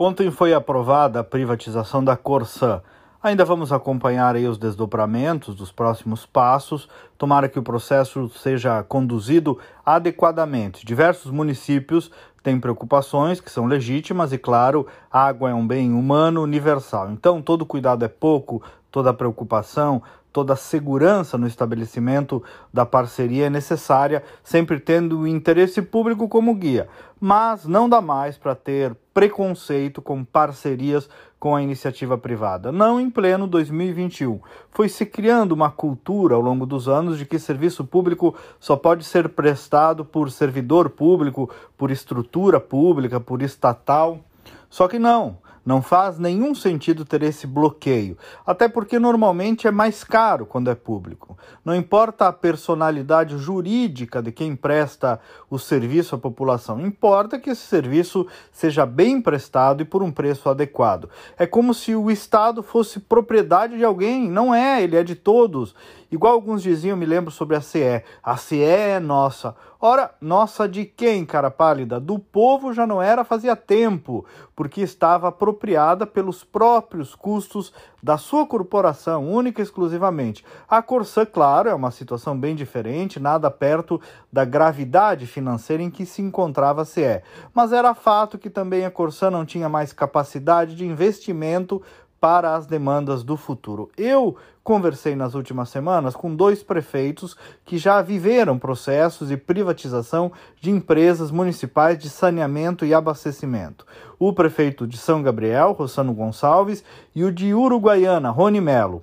Ontem foi aprovada a privatização da Corsã. Ainda vamos acompanhar aí os desdobramentos dos próximos passos. Tomara que o processo seja conduzido adequadamente. Diversos municípios têm preocupações que são legítimas e, claro, água é um bem humano universal. Então, todo cuidado é pouco, toda preocupação, toda a segurança no estabelecimento da parceria é necessária, sempre tendo o interesse público como guia. Mas não dá mais para ter preconceito com parcerias com a iniciativa privada. Não em pleno 2021. Foi se criando uma cultura ao longo dos anos de que serviço público só pode ser prestado por servidor público, por estrutura pública, por estatal. Só que não. Não faz nenhum sentido ter esse bloqueio, até porque normalmente é mais caro quando é público. Não importa a personalidade jurídica de quem presta o serviço à população, importa que esse serviço seja bem prestado e por um preço adequado. É como se o Estado fosse propriedade de alguém, não é, ele é de todos. Igual alguns diziam, me lembro sobre a CE. A CE é nossa. Ora, nossa de quem, cara pálida? Do povo já não era fazia tempo, porque estava apropriada pelos próprios custos da sua corporação, única e exclusivamente. A Corsã, claro, é uma situação bem diferente, nada perto da gravidade financeira em que se encontrava a CE. Mas era fato que também a Corsã não tinha mais capacidade de investimento para as demandas do futuro. Eu conversei nas últimas semanas com dois prefeitos que já viveram processos de privatização de empresas municipais de saneamento e abastecimento. O prefeito de São Gabriel, Rossano Gonçalves, e o de Uruguaiana, Rony Melo.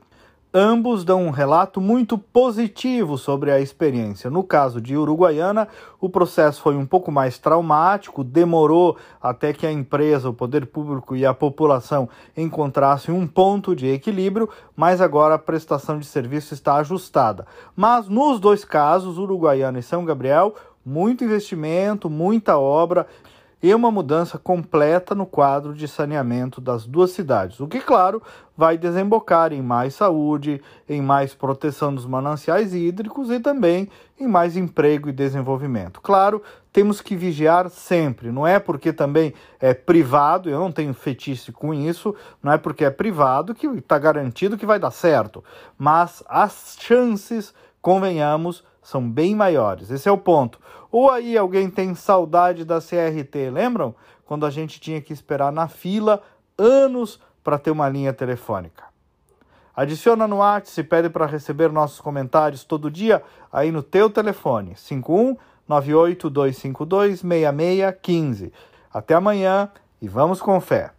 Ambos dão um relato muito positivo sobre a experiência. No caso de Uruguaiana, o processo foi um pouco mais traumático, demorou até que a empresa, o poder público e a população encontrassem um ponto de equilíbrio, mas agora a prestação de serviço está ajustada. Mas nos dois casos, Uruguaiana e São Gabriel, muito investimento, muita obra e uma mudança completa no quadro de saneamento das duas cidades, o que, claro, vai desembocar em mais saúde, em mais proteção dos mananciais hídricos e também em mais emprego e desenvolvimento. Claro, temos que vigiar sempre, não é porque também é privado, eu não tenho fetiche com isso, não é porque é privado que está garantido que vai dar certo, mas as chances, convenhamos, são bem maiores. Esse é o ponto. Ou aí alguém tem saudade da CRT, lembram? Quando a gente tinha que esperar na fila anos para ter uma linha telefônica. Adiciona no WhatsApp e pede para receber nossos comentários todo dia aí no teu telefone, 51 98 252 6615. Até amanhã e vamos com fé.